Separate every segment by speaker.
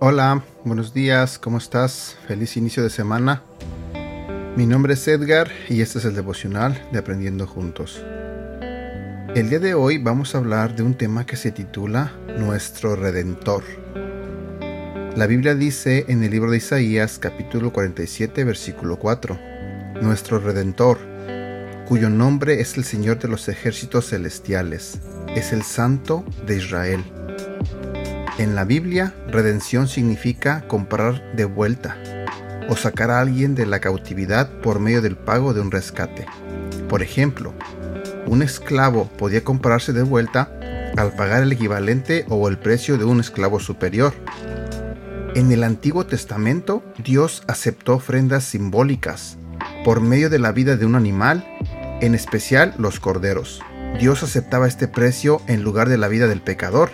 Speaker 1: Hola, buenos días, ¿cómo estás? Feliz inicio de semana. Mi nombre es Edgar y este es el devocional de Aprendiendo Juntos. El día de hoy vamos a hablar de un tema que se titula Nuestro Redentor. La Biblia dice en el libro de Isaías capítulo 47 versículo 4, Nuestro Redentor, cuyo nombre es el Señor de los ejércitos celestiales, es el Santo de Israel. En la Biblia, redención significa comprar de vuelta o sacar a alguien de la cautividad por medio del pago de un rescate. Por ejemplo, un esclavo podía comprarse de vuelta al pagar el equivalente o el precio de un esclavo superior. En el Antiguo Testamento, Dios aceptó ofrendas simbólicas por medio de la vida de un animal, en especial los corderos. Dios aceptaba este precio en lugar de la vida del pecador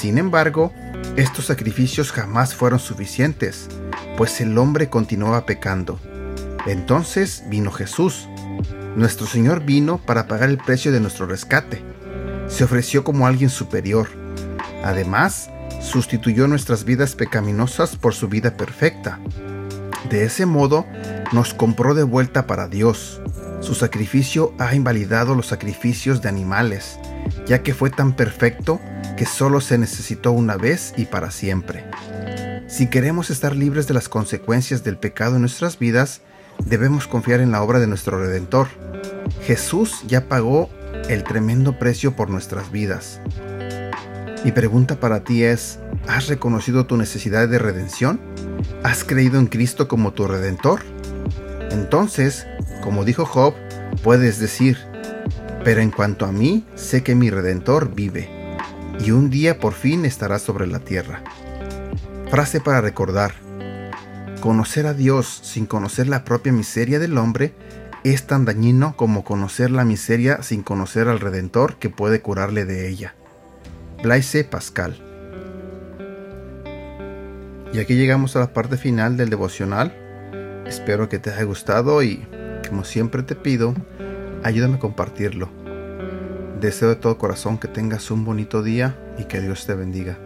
Speaker 1: sin embargo, estos sacrificios jamás fueron suficientes, pues el hombre continuaba pecando. Entonces vino Jesús. Nuestro Señor vino para pagar el precio de nuestro rescate. Se ofreció como alguien superior. Además, sustituyó nuestras vidas pecaminosas por su vida perfecta. De ese modo, nos compró de vuelta para Dios. Su sacrificio ha invalidado los sacrificios de animales, ya que fue tan perfecto que solo se necesitó una vez y para siempre. Si queremos estar libres de las consecuencias del pecado en nuestras vidas, debemos confiar en la obra de nuestro Redentor. Jesús ya pagó el tremendo precio por nuestras vidas. Mi pregunta para ti es, ¿has reconocido tu necesidad de redención? ¿Has creído en Cristo como tu Redentor? Entonces, como dijo Job, puedes decir, pero en cuanto a mí, sé que mi Redentor vive y un día por fin estará sobre la tierra. Frase para recordar. Conocer a Dios sin conocer la propia miseria del hombre es tan dañino como conocer la miseria sin conocer al Redentor que puede curarle de ella. Blaise Pascal. Y aquí llegamos a la parte final del devocional. Espero que te haya gustado y, como siempre te pido, ayúdame a compartirlo Deseo de todo corazón que tengas un bonito día y que Dios te bendiga.